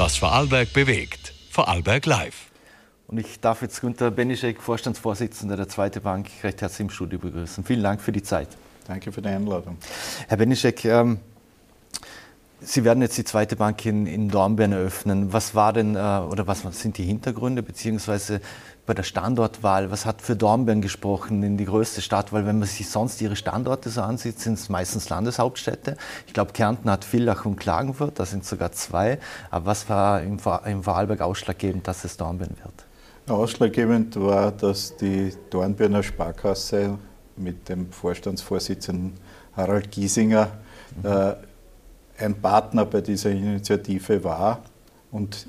Was Vorarlberg bewegt. Vorarlberg Live. Und ich darf jetzt Günter Benischek, Vorstandsvorsitzender der Zweite Bank, recht herzlich im Studio begrüßen. Vielen Dank für die Zeit. Danke für die Einladung. Herr Benischek, ähm, Sie werden jetzt die zweite Bank in, in Dornbirn eröffnen. Was war denn äh, oder was sind die Hintergründe beziehungsweise bei der Standortwahl? Was hat für Dornbirn gesprochen in die größte Stadt? Weil wenn man sich sonst ihre Standorte so ansieht, sind es meistens Landeshauptstädte. Ich glaube, Kärnten hat Villach und Klagenfurt, da sind sogar zwei. Aber was war im, im Vorarlberg ausschlaggebend, dass es Dornbirn wird? Ausschlaggebend war, dass die Dornbirner Sparkasse mit dem Vorstandsvorsitzenden Harald Giesinger mhm. äh, ein Partner bei dieser Initiative war und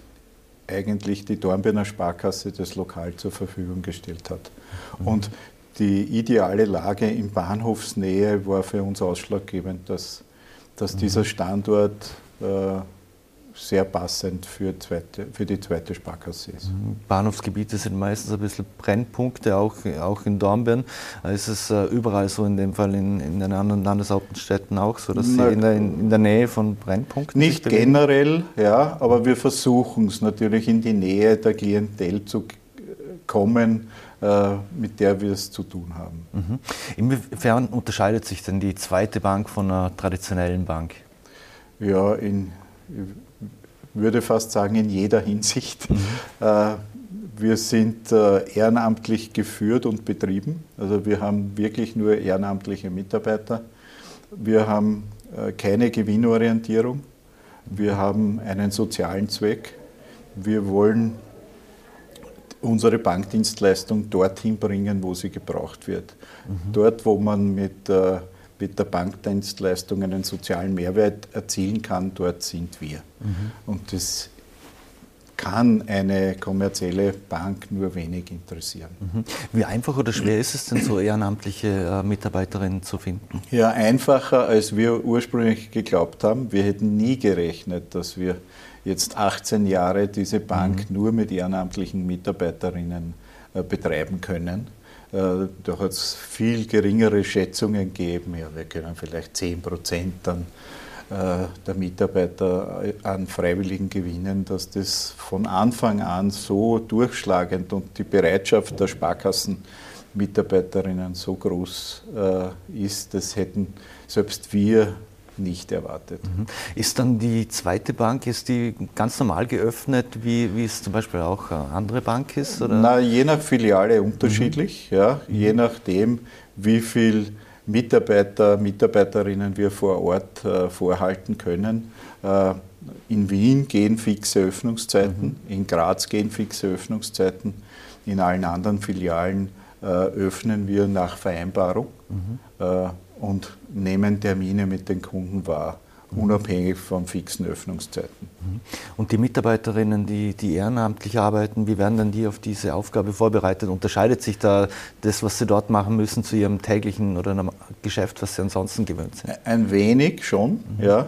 eigentlich die Dornbirner Sparkasse das Lokal zur Verfügung gestellt hat. Mhm. Und die ideale Lage in Bahnhofsnähe war für uns ausschlaggebend, dass, dass mhm. dieser Standort äh, sehr passend für, zweite, für die zweite Sparkasse ist. Mhm. Bahnhofsgebiete sind meistens ein bisschen Brennpunkte, auch, auch in Dornbirn. Ist es äh, überall so, in dem Fall in, in den anderen Landeshauptstädten auch so, dass Na, Sie in der, in der, Nähe von Brennpunkten Nicht generell, ja, aber wir versuchen es natürlich in die Nähe der Klientel zu kommen, äh, mit der wir es zu tun haben. Mhm. Inwiefern unterscheidet sich denn die zweite Bank von einer traditionellen Bank? Ja, in würde fast sagen, in jeder Hinsicht. Mhm. Äh, wir sind äh, ehrenamtlich geführt und betrieben. Also wir haben wirklich nur ehrenamtliche Mitarbeiter. Wir haben äh, keine Gewinnorientierung. Wir haben einen sozialen Zweck. Wir wollen unsere Bankdienstleistung dorthin bringen, wo sie gebraucht wird. Mhm. Dort, wo man mit mit der Bankdienstleistung einen sozialen Mehrwert erzielen kann, dort sind wir. Mhm. Und das kann eine kommerzielle Bank nur wenig interessieren. Mhm. Wie einfach oder schwer ist es denn, so ehrenamtliche äh, Mitarbeiterinnen zu finden? Ja, einfacher, als wir ursprünglich geglaubt haben. Wir hätten nie gerechnet, dass wir jetzt 18 Jahre diese Bank mhm. nur mit ehrenamtlichen Mitarbeiterinnen äh, betreiben können. Äh, da hat es viel geringere Schätzungen gegeben. Ja, wir können vielleicht 10 Prozent dann äh, der Mitarbeiter an Freiwilligen gewinnen, dass das von Anfang an so durchschlagend und die Bereitschaft der Sparkassenmitarbeiterinnen so groß äh, ist, das hätten selbst wir nicht erwartet. Ist dann die zweite Bank, ist die ganz normal geöffnet, wie, wie es zum Beispiel auch eine andere Bank ist? Oder? Na, je nach Filiale unterschiedlich, mhm. ja, mhm. je nachdem, wie viel Mitarbeiter, Mitarbeiterinnen wir vor Ort äh, vorhalten können. Äh, in Wien gehen fixe Öffnungszeiten, mhm. in Graz gehen fixe Öffnungszeiten, in allen anderen Filialen äh, öffnen wir nach Vereinbarung. Mhm. Äh, und nehmen Termine mit den Kunden wahr, unabhängig von fixen Öffnungszeiten. Mhm. Und die Mitarbeiterinnen, die, die ehrenamtlich arbeiten, wie werden denn die auf diese Aufgabe vorbereitet? Unterscheidet sich da das, was sie dort machen müssen, zu ihrem täglichen oder einem Geschäft, was sie ansonsten gewöhnt sind? Ein wenig schon, mhm. ja.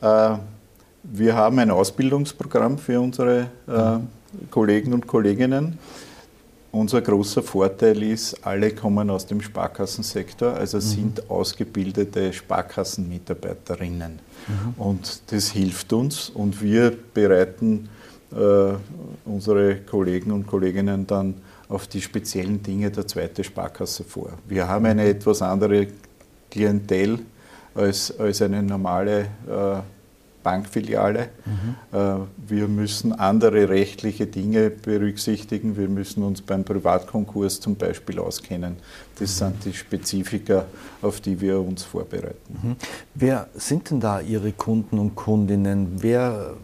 Äh, wir haben ein Ausbildungsprogramm für unsere äh, Kollegen und Kolleginnen. Unser großer Vorteil ist, alle kommen aus dem Sparkassensektor, also mhm. sind ausgebildete Sparkassenmitarbeiterinnen. Mhm. Und das hilft uns und wir bereiten äh, unsere Kollegen und Kolleginnen dann auf die speziellen Dinge der zweiten Sparkasse vor. Wir haben eine etwas andere Klientel als, als eine normale äh, Bankfiliale. Mhm. Äh, wir müssen andere rechtliche Dinge berücksichtigen. Wir müssen uns beim Privatkonkurs zum Beispiel auskennen. Das mhm. sind die Spezifika, auf die wir uns vorbereiten. Mhm. Wer sind denn da Ihre Kunden und Kundinnen? Wer,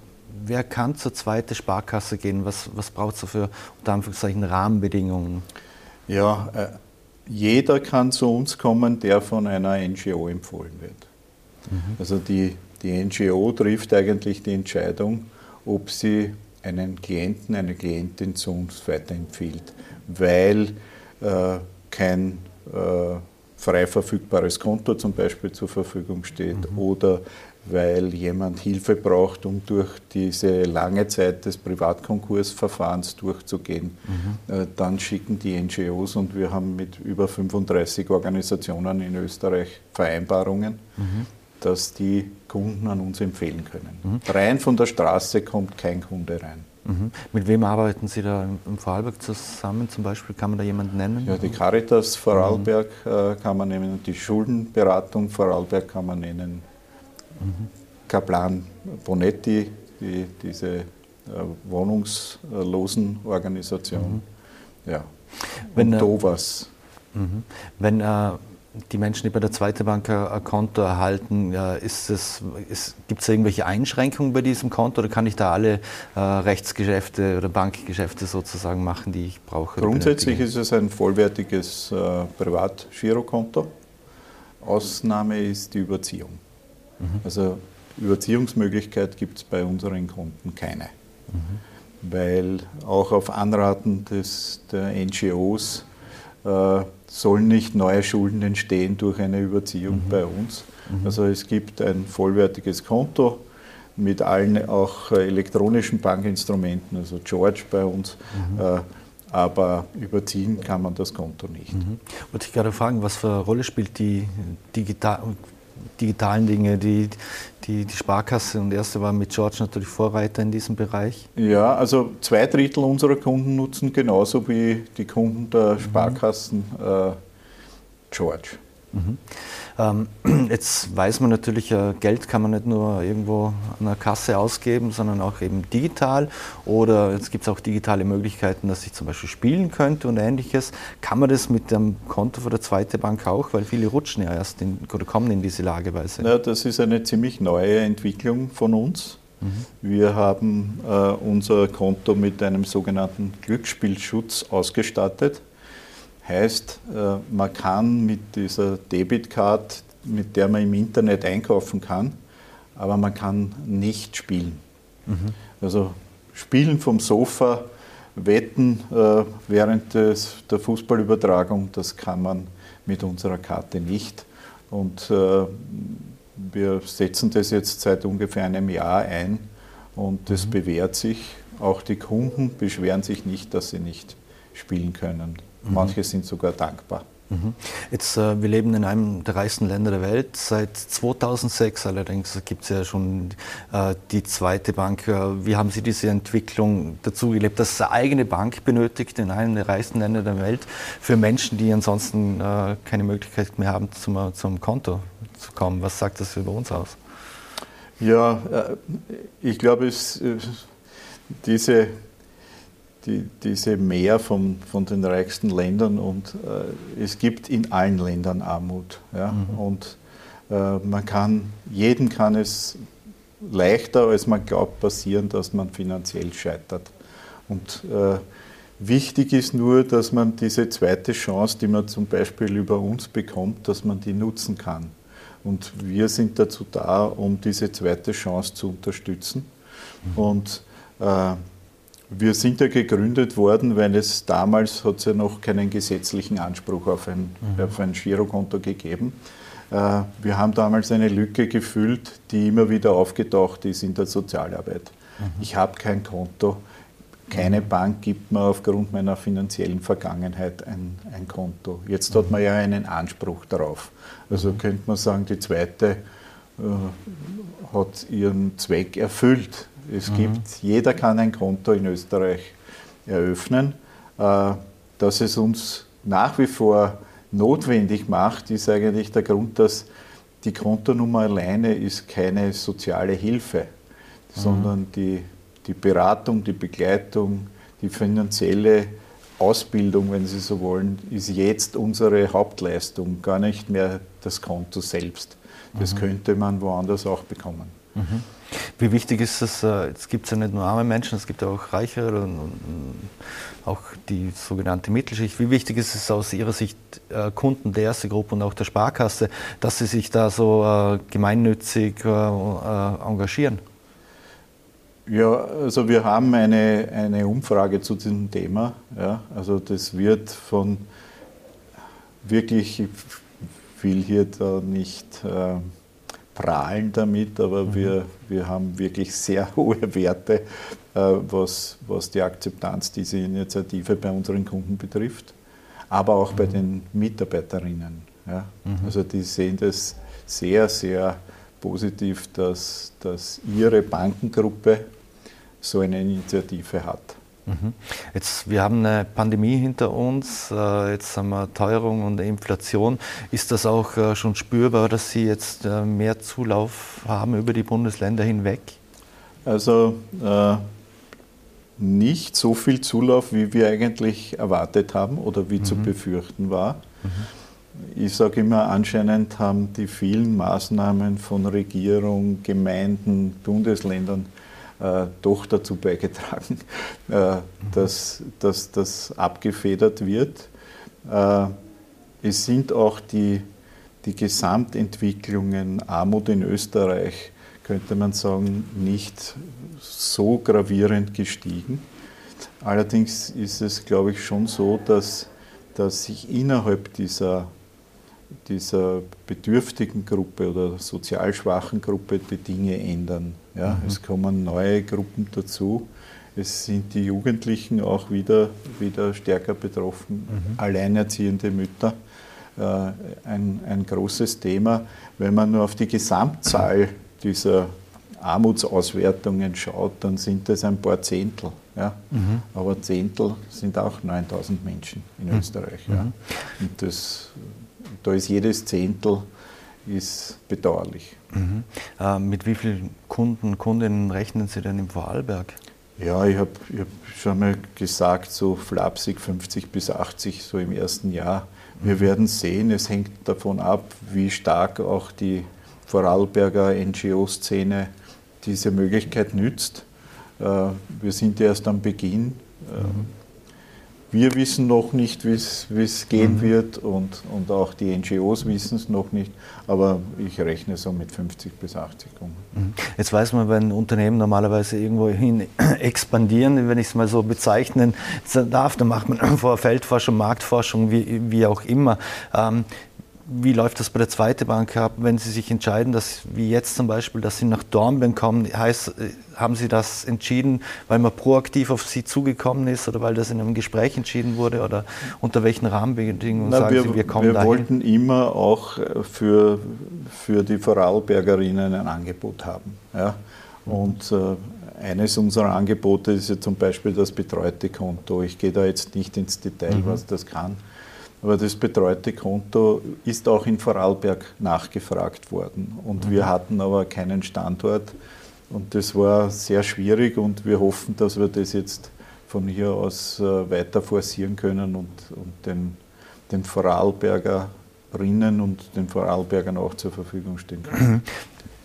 wer kann zur zweiten Sparkasse gehen? Was, was braucht es für unter Anführungszeichen Rahmenbedingungen? Ja, äh, jeder kann zu uns kommen, der von einer NGO empfohlen wird. Mhm. Also die die NGO trifft eigentlich die Entscheidung, ob sie einen Klienten, eine Klientin zu uns weiterempfiehlt, weil äh, kein äh, frei verfügbares Konto zum Beispiel zur Verfügung steht mhm. oder weil jemand Hilfe braucht, um durch diese lange Zeit des Privatkonkursverfahrens durchzugehen. Mhm. Äh, dann schicken die NGOs und wir haben mit über 35 Organisationen in Österreich Vereinbarungen. Mhm dass die Kunden an uns empfehlen können. Mhm. Rein von der Straße kommt kein Kunde rein. Mhm. Mit wem arbeiten Sie da im Vorarlberg zusammen? Zum Beispiel kann man da jemanden nennen? Ja, die Caritas Vorarlberg mhm. äh, kann man nennen, die Schuldenberatung Vorarlberg kann man nennen, mhm. Kaplan Bonetti, die, diese äh, Wohnungslosenorganisation. Mhm. Ja. Wenn, Und Dovas. Mhm. Wenn äh, die Menschen, die bei der Zweiten Bank ein Konto erhalten, ist es, gibt es irgendwelche Einschränkungen bei diesem Konto oder kann ich da alle äh, Rechtsgeschäfte oder Bankgeschäfte sozusagen machen, die ich brauche? Grundsätzlich ist es ein vollwertiges äh, Privat-Girokonto. Ausnahme ist die Überziehung. Mhm. Also Überziehungsmöglichkeit gibt es bei unseren Kunden keine. Mhm. Weil auch auf Anraten des, der NGOs äh, sollen nicht neue Schulden entstehen durch eine Überziehung mhm. bei uns. Mhm. Also es gibt ein vollwertiges Konto mit allen auch äh, elektronischen Bankinstrumenten, also George bei uns. Mhm. Äh, aber überziehen kann man das Konto nicht. Mhm. Wollte ich gerade fragen, was für eine Rolle spielt die digital, digitalen Dinge, die, die, die Sparkasse und erste war mit George natürlich Vorreiter in diesem Bereich? Ja, also zwei Drittel unserer Kunden nutzen genauso wie die Kunden der mhm. Sparkassen äh, George. Mhm. Ähm, jetzt weiß man natürlich, äh, Geld kann man nicht nur irgendwo an der Kasse ausgeben, sondern auch eben digital. Oder jetzt gibt es auch digitale Möglichkeiten, dass ich zum Beispiel spielen könnte und ähnliches. Kann man das mit dem Konto von der Zweiten Bank auch? Weil viele rutschen ja erst in, oder kommen in diese Lageweise. Ja, das ist eine ziemlich neue Entwicklung von uns. Mhm. Wir haben äh, unser Konto mit einem sogenannten Glücksspielschutz ausgestattet. Heißt, äh, man kann mit dieser Debitcard, mit der man im Internet einkaufen kann, aber man kann nicht spielen. Mhm. Also spielen vom Sofa, wetten äh, während des, der Fußballübertragung, das kann man mit unserer Karte nicht. Und äh, wir setzen das jetzt seit ungefähr einem Jahr ein und das mhm. bewährt sich. Auch die Kunden beschweren sich nicht, dass sie nicht spielen können. Mhm. Manche sind sogar dankbar. Mhm. Jetzt, äh, wir leben in einem der reichsten Länder der Welt. Seit 2006 allerdings gibt es ja schon äh, die zweite Bank. Äh, wie haben Sie diese Entwicklung dazu gelebt, dass es eine eigene Bank benötigt in einem der reichsten Länder der Welt für Menschen, die ansonsten äh, keine Möglichkeit mehr haben, zum, zum Konto zu kommen? Was sagt das über uns aus? Ja, ich glaube, es, diese die, diese Mehr von, von den reichsten Ländern und äh, es gibt in allen Ländern Armut. Ja? Mhm. Und äh, man kann, jedem kann es leichter, als man glaubt, passieren, dass man finanziell scheitert. Und äh, wichtig ist nur, dass man diese zweite Chance, die man zum Beispiel über uns bekommt, dass man die nutzen kann. Und wir sind dazu da, um diese zweite Chance zu unterstützen. Mhm. Und äh, wir sind ja gegründet worden, weil es damals hat es ja noch keinen gesetzlichen Anspruch auf ein, mhm. auf ein Girokonto gegeben. Äh, wir haben damals eine Lücke gefüllt, die immer wieder aufgetaucht ist in der Sozialarbeit. Mhm. Ich habe kein Konto, keine mhm. Bank gibt mir aufgrund meiner finanziellen Vergangenheit ein, ein Konto. Jetzt hat man ja einen Anspruch darauf. Also mhm. könnte man sagen, die zweite äh, hat ihren Zweck erfüllt. Es mhm. gibt, jeder kann ein Konto in Österreich eröffnen. Äh, dass es uns nach wie vor notwendig macht, ist eigentlich der Grund, dass die Kontonummer alleine ist keine soziale Hilfe, mhm. sondern die, die Beratung, die Begleitung, die finanzielle Ausbildung, wenn Sie so wollen, ist jetzt unsere Hauptleistung, gar nicht mehr das Konto selbst. Das mhm. könnte man woanders auch bekommen. Mhm. Wie wichtig ist es, äh, es gibt ja nicht nur arme Menschen, es gibt auch reichere und auch die sogenannte Mittelschicht. Wie wichtig ist es aus Ihrer Sicht äh, Kunden der ersten Gruppe und auch der Sparkasse, dass sie sich da so äh, gemeinnützig engagieren? Ja, also wir haben eine, eine Umfrage zu diesem Thema. Ja, also das wird von wirklich, ich will hier da nicht prahlen damit, aber mhm. wir, wir haben wirklich sehr hohe Werte, äh, was, was die Akzeptanz dieser Initiative bei unseren Kunden betrifft, aber auch mhm. bei den Mitarbeiterinnen. Ja. Mhm. Also die sehen das sehr, sehr positiv, dass, dass Ihre Bankengruppe so eine Initiative hat. Mhm. Jetzt, wir haben eine Pandemie hinter uns, äh, jetzt haben wir Teuerung und Inflation. Ist das auch äh, schon spürbar, dass Sie jetzt äh, mehr Zulauf haben über die Bundesländer hinweg? Also äh, nicht so viel Zulauf, wie wir eigentlich erwartet haben oder wie mhm. zu befürchten war. Mhm. Ich sage immer, anscheinend haben die vielen Maßnahmen von Regierung, Gemeinden, Bundesländern äh, doch dazu beigetragen, äh, dass, dass das abgefedert wird. Äh, es sind auch die, die Gesamtentwicklungen Armut in Österreich, könnte man sagen, nicht so gravierend gestiegen. Allerdings ist es, glaube ich, schon so, dass, dass sich innerhalb dieser dieser bedürftigen Gruppe oder sozial schwachen Gruppe die Dinge ändern. Ja? Mhm. Es kommen neue Gruppen dazu. Es sind die Jugendlichen auch wieder, wieder stärker betroffen, mhm. alleinerziehende Mütter. Äh, ein, ein großes Thema. Wenn man nur auf die Gesamtzahl dieser Armutsauswertungen schaut, dann sind das ein paar Zehntel. Ja? Mhm. Aber Zehntel sind auch 9000 Menschen in mhm. Österreich. Ja? Mhm. Und das da ist jedes Zehntel ist bedauerlich. Mhm. Äh, mit wie vielen Kunden, Kundinnen rechnen Sie denn im Vorarlberg? Ja, ich habe hab schon mal gesagt, so flapsig 50 bis 80 so im ersten Jahr. Wir mhm. werden sehen, es hängt davon ab, wie stark auch die Vorarlberger NGO-Szene diese Möglichkeit nützt. Äh, wir sind erst am Beginn. Äh, mhm. Wir wissen noch nicht, wie es gehen mhm. wird und, und auch die NGOs wissen es noch nicht, aber ich rechne so mit 50 bis 80 Kunden. Mhm. Jetzt weiß man, wenn Unternehmen normalerweise irgendwo hin expandieren, wenn ich es mal so bezeichnen darf, dann macht man vor Feldforschung, Marktforschung, wie, wie auch immer. Ähm, wie läuft das bei der zweiten Bank ab, wenn Sie sich entscheiden, dass, wie jetzt zum Beispiel, dass Sie nach Dornbirn kommen? Heißt, äh, haben Sie das entschieden, weil man proaktiv auf Sie zugekommen ist oder weil das in einem Gespräch entschieden wurde oder unter welchen Rahmenbedingungen Na, sagen wir, Sie, wir kommen Wir dahin? wollten immer auch äh, für, für die Vorarlbergerinnen ein Angebot haben. Ja? Und äh, eines unserer Angebote ist ja zum Beispiel das betreute Konto. Ich gehe da jetzt nicht ins Detail, mhm. was das kann. Aber das betreute Konto ist auch in Vorarlberg nachgefragt worden. Und mhm. wir hatten aber keinen Standort. Und das war sehr schwierig und wir hoffen, dass wir das jetzt von hier aus äh, weiter forcieren können und, und den, den Vorarlbergerinnen und den Vorarlbergern auch zur Verfügung stehen können.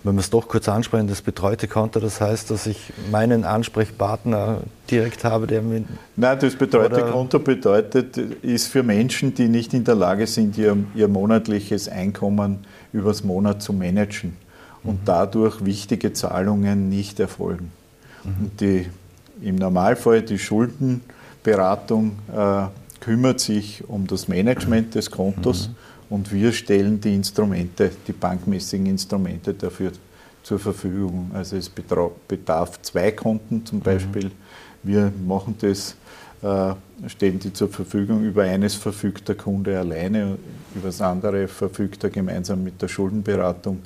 Mhm wenn wir es doch kurz ansprechen, das betreute Konto, das heißt, dass ich meinen Ansprechpartner direkt habe, der mir. Nein, das betreute Konto bedeutet, ist für Menschen, die nicht in der Lage sind, ihr, ihr monatliches Einkommen übers Monat zu managen und mhm. dadurch wichtige Zahlungen nicht erfolgen. Mhm. Und die, im Normalfall die Schuldenberatung äh, kümmert sich um das Management des Kontos. Und wir stellen die Instrumente, die bankmäßigen Instrumente dafür zur Verfügung. Also es bedarf zwei Konten zum mhm. Beispiel. Mhm. Wir machen das, äh, stellen die zur Verfügung. Über eines verfügt der Kunde alleine, über das andere verfügt er gemeinsam mit der Schuldenberatung.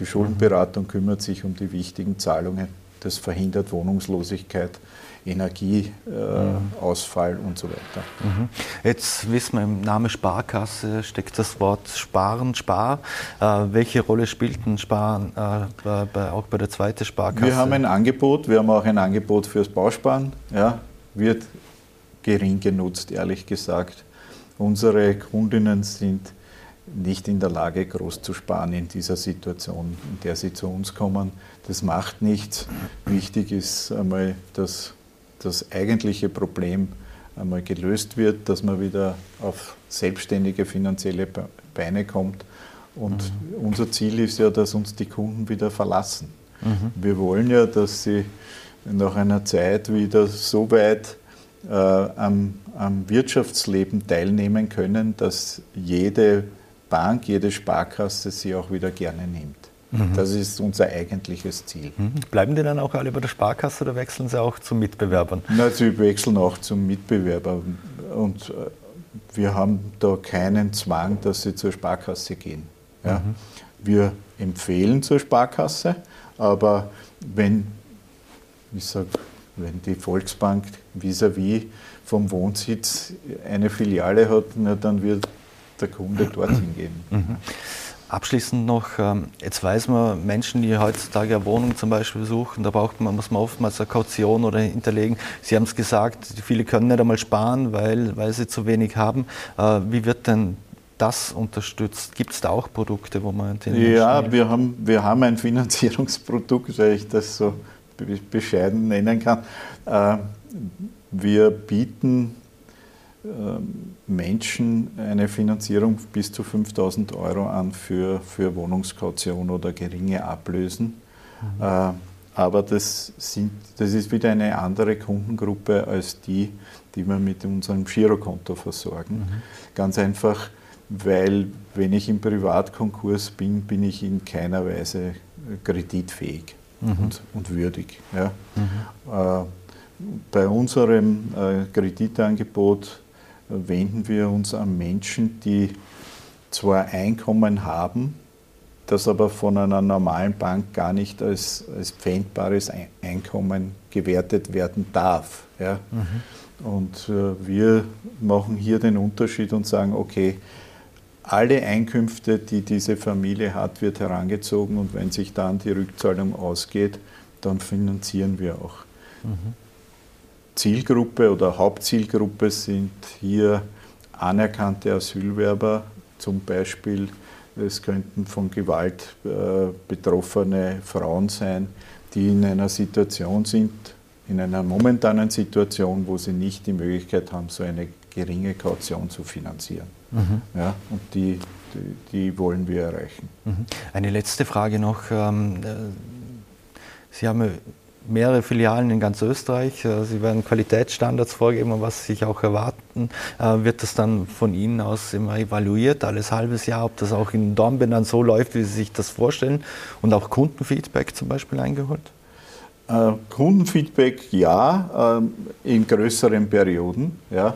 Die Schuldenberatung kümmert sich um die wichtigen Zahlungen. Das verhindert Wohnungslosigkeit Energieausfall äh, und so weiter. Mhm. Jetzt wissen wir, im Namen Sparkasse steckt das Wort Sparen, Spar. Äh, welche Rolle spielt ein Sparen äh, bei, auch bei der zweiten Sparkasse? Wir haben ein Angebot, wir haben auch ein Angebot fürs Bausparen. Ja, wird gering genutzt, ehrlich gesagt. Unsere Kundinnen sind nicht in der Lage, groß zu sparen in dieser Situation, in der sie zu uns kommen. Das macht nichts. Wichtig ist einmal, dass das eigentliche Problem einmal gelöst wird, dass man wieder auf selbstständige finanzielle Beine kommt. Und mhm. unser Ziel ist ja, dass uns die Kunden wieder verlassen. Mhm. Wir wollen ja, dass sie nach einer Zeit wieder so weit äh, am, am Wirtschaftsleben teilnehmen können, dass jede Bank, jede Sparkasse sie auch wieder gerne nimmt. Mhm. Das ist unser eigentliches Ziel. Mhm. Bleiben die dann auch alle bei der Sparkasse oder wechseln sie auch zu Mitbewerbern? Na, sie wechseln auch zum Mitbewerber. Und äh, wir haben da keinen Zwang, dass sie zur Sparkasse gehen. Ja? Mhm. wir empfehlen zur Sparkasse, aber wenn, ich sag, wenn die Volksbank vis-à-vis -vis vom Wohnsitz eine Filiale hat, na, dann wird der Kunde dorthin gehen. Mhm. Abschließend noch, ähm, jetzt weiß man, Menschen, die heutzutage eine Wohnung zum Beispiel suchen, da braucht man, muss man oftmals eine Kaution oder hinterlegen. Sie haben es gesagt, viele können nicht einmal sparen, weil, weil sie zu wenig haben. Äh, wie wird denn das unterstützt? Gibt es da auch Produkte, wo man den Ja, wir haben, wir haben ein Finanzierungsprodukt, weil ich das so bescheiden nennen kann. Äh, wir bieten Menschen eine Finanzierung bis zu 5000 Euro an für, für Wohnungskaution oder geringe Ablösen. Mhm. Äh, aber das, sind, das ist wieder eine andere Kundengruppe als die, die wir mit unserem Girokonto versorgen. Mhm. Ganz einfach, weil wenn ich im Privatkonkurs bin, bin ich in keiner Weise kreditfähig mhm. und, und, würdig. Ja. Mhm. Äh, bei unserem äh, Kreditangebot wenden wir uns an Menschen, die zwar Einkommen haben, das aber von einer normalen Bank gar nicht als, als pfändbares Einkommen gewertet werden darf. Ja? Mhm. Und äh, wir machen hier den Unterschied und sagen, okay, alle Einkünfte, die diese Familie hat, wird herangezogen und wenn sich dann die Rückzahlung ausgeht, dann finanzieren wir auch. Mhm. Zielgruppe oder Hauptzielgruppe sind hier anerkannte Asylwerber, zum Beispiel es könnten von Gewalt äh, betroffene Frauen sein, die in einer Situation sind, in einer momentanen Situation, wo sie nicht die Möglichkeit haben, so eine geringe Kaution zu finanzieren. Mhm. Ja, und die, die, die, wollen wir erreichen. Mhm. Eine letzte Frage noch. Ähm, äh, sie haben mehrere Filialen in ganz Österreich. Äh, Sie werden Qualitätsstandards vorgeben und was Sie sich auch erwarten. Äh, wird das dann von Ihnen aus immer evaluiert, alles halbes Jahr, ob das auch in Dornbirn dann so läuft, wie Sie sich das vorstellen und auch Kundenfeedback zum Beispiel eingeholt? Äh, Kundenfeedback ja, in größeren Perioden. Ja.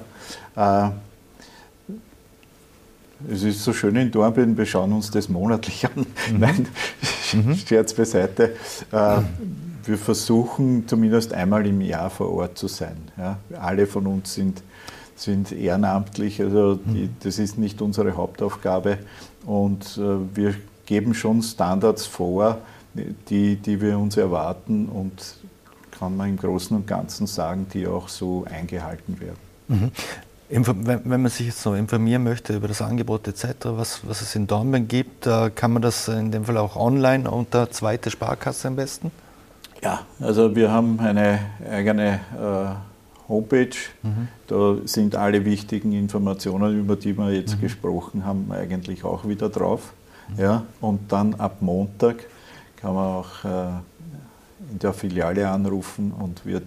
Es ist so schön in Dornbirn, wir schauen uns das monatlich an. Mhm. Nein, mhm. Scherz beiseite. Äh, wir versuchen zumindest einmal im Jahr vor Ort zu sein. Ja. Alle von uns sind, sind ehrenamtlich, also die, mhm. das ist nicht unsere Hauptaufgabe und äh, wir geben schon Standards vor, die, die wir uns erwarten und kann man im Großen und Ganzen sagen, die auch so eingehalten werden. Mhm. Wenn man sich jetzt so informieren möchte über das Angebot etc., was, was es in Dornbirn gibt, äh, kann man das in dem Fall auch online unter zweite Sparkasse am besten? Ja, also wir haben eine eigene äh, Homepage. Mhm. Da sind alle wichtigen Informationen, über die wir jetzt mhm. gesprochen haben, eigentlich auch wieder drauf. Mhm. Ja, und dann ab Montag kann man auch äh, in der Filiale anrufen und wird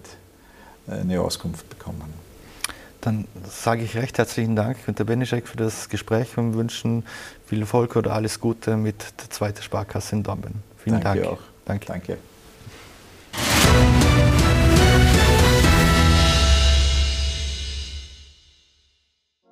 eine Auskunft bekommen. Dann sage ich recht herzlichen Dank, Günter Benischek, für das Gespräch und wünschen viel Erfolg oder alles Gute mit der zweiten Sparkasse in Dornbirn. Vielen Danke Dank. Auch. Danke. Danke.